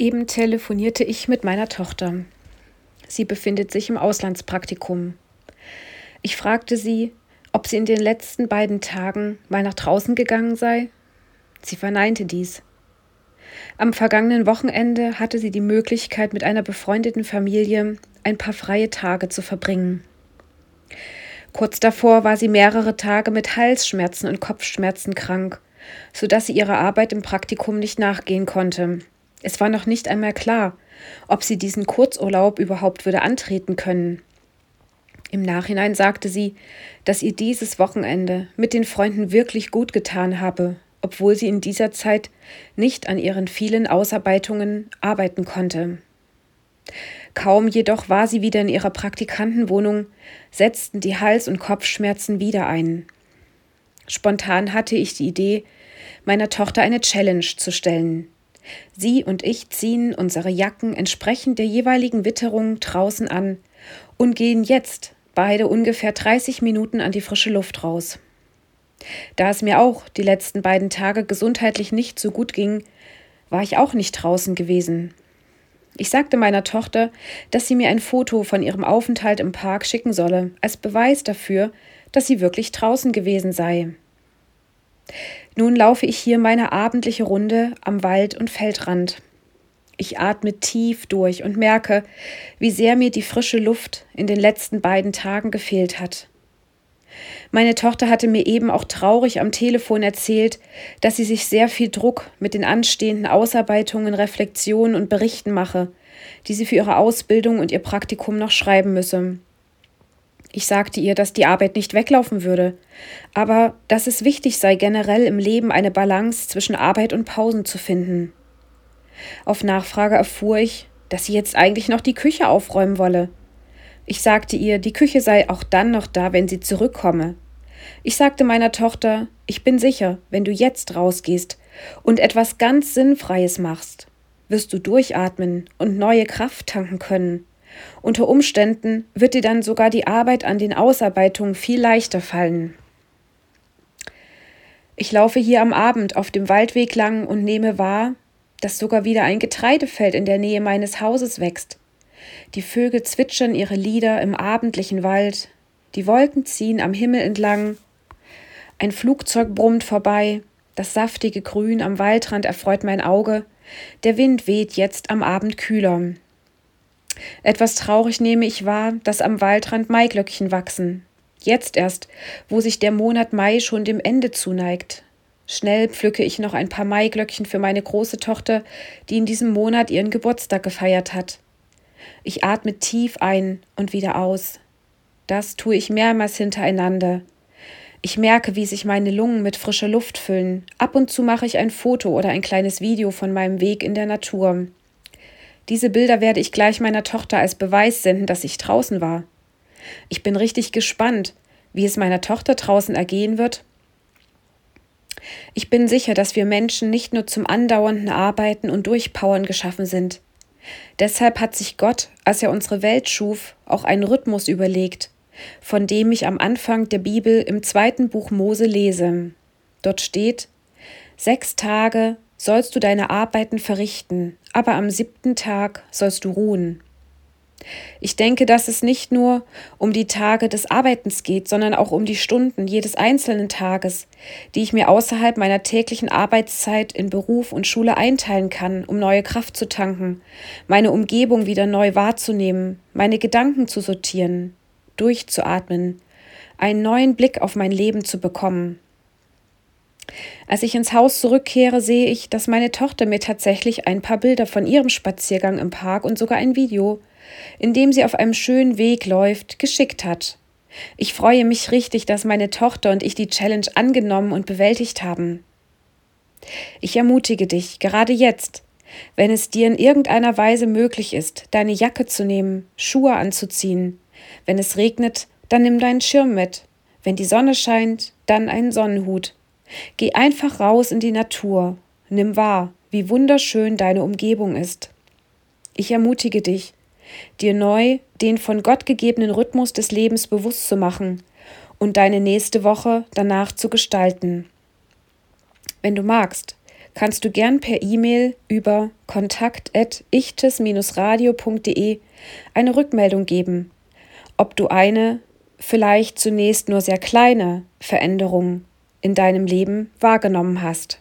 Eben telefonierte ich mit meiner Tochter. Sie befindet sich im Auslandspraktikum. Ich fragte sie, ob sie in den letzten beiden Tagen mal nach draußen gegangen sei. Sie verneinte dies. Am vergangenen Wochenende hatte sie die Möglichkeit, mit einer befreundeten Familie ein paar freie Tage zu verbringen. Kurz davor war sie mehrere Tage mit Halsschmerzen und Kopfschmerzen krank, so dass sie ihrer Arbeit im Praktikum nicht nachgehen konnte. Es war noch nicht einmal klar, ob sie diesen Kurzurlaub überhaupt würde antreten können. Im Nachhinein sagte sie, dass ihr dieses Wochenende mit den Freunden wirklich gut getan habe, obwohl sie in dieser Zeit nicht an ihren vielen Ausarbeitungen arbeiten konnte. Kaum jedoch war sie wieder in ihrer Praktikantenwohnung, setzten die Hals- und Kopfschmerzen wieder ein. Spontan hatte ich die Idee, meiner Tochter eine Challenge zu stellen. Sie und ich ziehen unsere Jacken entsprechend der jeweiligen Witterung draußen an und gehen jetzt beide ungefähr 30 Minuten an die frische Luft raus. Da es mir auch die letzten beiden Tage gesundheitlich nicht so gut ging, war ich auch nicht draußen gewesen. Ich sagte meiner Tochter, dass sie mir ein Foto von ihrem Aufenthalt im Park schicken solle, als Beweis dafür, dass sie wirklich draußen gewesen sei. Nun laufe ich hier meine abendliche Runde am Wald- und Feldrand. Ich atme tief durch und merke, wie sehr mir die frische Luft in den letzten beiden Tagen gefehlt hat. Meine Tochter hatte mir eben auch traurig am Telefon erzählt, dass sie sich sehr viel Druck mit den anstehenden Ausarbeitungen, Reflexionen und Berichten mache, die sie für ihre Ausbildung und ihr Praktikum noch schreiben müsse. Ich sagte ihr, dass die Arbeit nicht weglaufen würde, aber dass es wichtig sei, generell im Leben eine Balance zwischen Arbeit und Pausen zu finden. Auf Nachfrage erfuhr ich, dass sie jetzt eigentlich noch die Küche aufräumen wolle. Ich sagte ihr, die Küche sei auch dann noch da, wenn sie zurückkomme. Ich sagte meiner Tochter, ich bin sicher, wenn du jetzt rausgehst und etwas ganz Sinnfreies machst, wirst du durchatmen und neue Kraft tanken können. Unter Umständen wird dir dann sogar die Arbeit an den Ausarbeitungen viel leichter fallen. Ich laufe hier am Abend auf dem Waldweg lang und nehme wahr, dass sogar wieder ein Getreidefeld in der Nähe meines Hauses wächst. Die Vögel zwitschern ihre Lieder im abendlichen Wald, die Wolken ziehen am Himmel entlang, ein Flugzeug brummt vorbei, das saftige Grün am Waldrand erfreut mein Auge, der Wind weht jetzt am Abend kühler. Etwas traurig nehme ich wahr, dass am Waldrand Maiglöckchen wachsen. Jetzt erst, wo sich der Monat Mai schon dem Ende zuneigt. Schnell pflücke ich noch ein paar Maiglöckchen für meine große Tochter, die in diesem Monat ihren Geburtstag gefeiert hat. Ich atme tief ein und wieder aus. Das tue ich mehrmals hintereinander. Ich merke, wie sich meine Lungen mit frischer Luft füllen. Ab und zu mache ich ein Foto oder ein kleines Video von meinem Weg in der Natur. Diese Bilder werde ich gleich meiner Tochter als Beweis senden, dass ich draußen war. Ich bin richtig gespannt, wie es meiner Tochter draußen ergehen wird. Ich bin sicher, dass wir Menschen nicht nur zum andauernden Arbeiten und Durchpowern geschaffen sind. Deshalb hat sich Gott, als er unsere Welt schuf, auch einen Rhythmus überlegt, von dem ich am Anfang der Bibel im zweiten Buch Mose lese. Dort steht, Sechs Tage sollst du deine Arbeiten verrichten, aber am siebten Tag sollst du ruhen. Ich denke, dass es nicht nur um die Tage des Arbeitens geht, sondern auch um die Stunden jedes einzelnen Tages, die ich mir außerhalb meiner täglichen Arbeitszeit in Beruf und Schule einteilen kann, um neue Kraft zu tanken, meine Umgebung wieder neu wahrzunehmen, meine Gedanken zu sortieren, durchzuatmen, einen neuen Blick auf mein Leben zu bekommen. Als ich ins Haus zurückkehre, sehe ich, dass meine Tochter mir tatsächlich ein paar Bilder von ihrem Spaziergang im Park und sogar ein Video, in dem sie auf einem schönen Weg läuft, geschickt hat. Ich freue mich richtig, dass meine Tochter und ich die Challenge angenommen und bewältigt haben. Ich ermutige dich, gerade jetzt, wenn es dir in irgendeiner Weise möglich ist, deine Jacke zu nehmen, Schuhe anzuziehen. Wenn es regnet, dann nimm deinen Schirm mit. Wenn die Sonne scheint, dann einen Sonnenhut. Geh einfach raus in die Natur, nimm wahr, wie wunderschön deine Umgebung ist. Ich ermutige dich, dir neu den von Gott gegebenen Rhythmus des Lebens bewusst zu machen und deine nächste Woche danach zu gestalten. Wenn du magst, kannst du gern per E-Mail über kontakt.ichtes-radio.de eine Rückmeldung geben, ob du eine, vielleicht zunächst nur sehr kleine Veränderung in deinem Leben wahrgenommen hast.